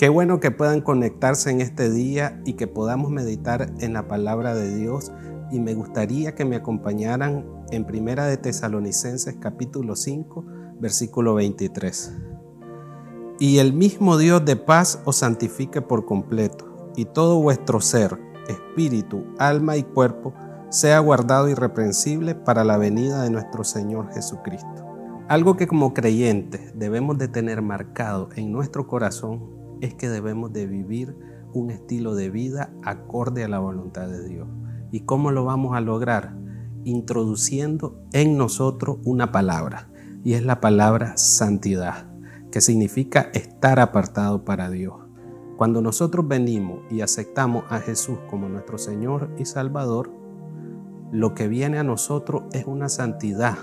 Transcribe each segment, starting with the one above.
Qué bueno que puedan conectarse en este día y que podamos meditar en la palabra de Dios y me gustaría que me acompañaran en Primera de Tesalonicenses capítulo 5, versículo 23. Y el mismo Dios de paz os santifique por completo, y todo vuestro ser, espíritu, alma y cuerpo sea guardado irreprensible para la venida de nuestro Señor Jesucristo. Algo que como creyentes debemos de tener marcado en nuestro corazón es que debemos de vivir un estilo de vida acorde a la voluntad de Dios. ¿Y cómo lo vamos a lograr? Introduciendo en nosotros una palabra, y es la palabra santidad que significa estar apartado para Dios. Cuando nosotros venimos y aceptamos a Jesús como nuestro Señor y Salvador, lo que viene a nosotros es una santidad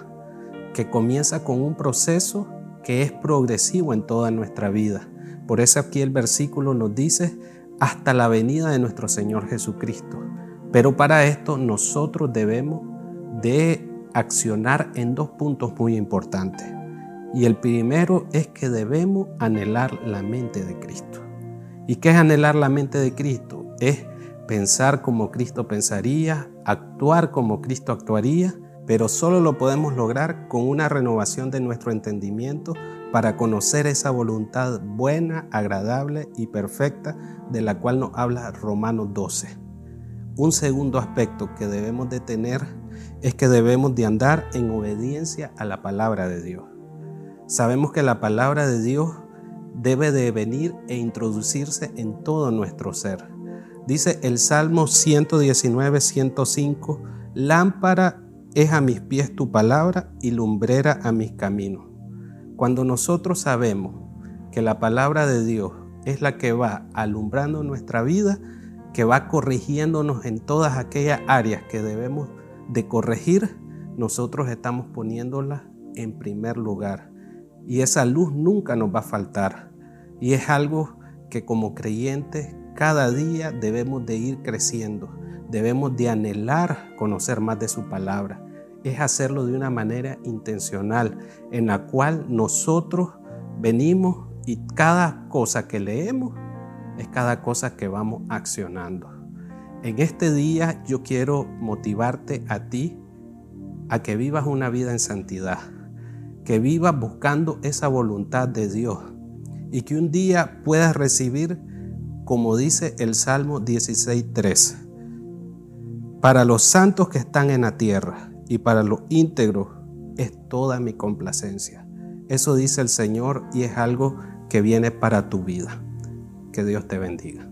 que comienza con un proceso que es progresivo en toda nuestra vida. Por eso aquí el versículo nos dice hasta la venida de nuestro Señor Jesucristo. Pero para esto nosotros debemos de accionar en dos puntos muy importantes. Y el primero es que debemos anhelar la mente de Cristo. ¿Y qué es anhelar la mente de Cristo? Es pensar como Cristo pensaría, actuar como Cristo actuaría, pero solo lo podemos lograr con una renovación de nuestro entendimiento para conocer esa voluntad buena, agradable y perfecta de la cual nos habla Romanos 12. Un segundo aspecto que debemos de tener es que debemos de andar en obediencia a la palabra de Dios. Sabemos que la palabra de Dios debe de venir e introducirse en todo nuestro ser. Dice el Salmo 119, 105, lámpara es a mis pies tu palabra y lumbrera a mis caminos. Cuando nosotros sabemos que la palabra de Dios es la que va alumbrando nuestra vida, que va corrigiéndonos en todas aquellas áreas que debemos de corregir, nosotros estamos poniéndola en primer lugar y esa luz nunca nos va a faltar. Y es algo que como creyentes cada día debemos de ir creciendo. Debemos de anhelar conocer más de su palabra. Es hacerlo de una manera intencional en la cual nosotros venimos y cada cosa que leemos es cada cosa que vamos accionando. En este día yo quiero motivarte a ti a que vivas una vida en santidad que vivas buscando esa voluntad de Dios y que un día puedas recibir, como dice el Salmo 16.3, para los santos que están en la tierra y para los íntegros es toda mi complacencia. Eso dice el Señor y es algo que viene para tu vida. Que Dios te bendiga.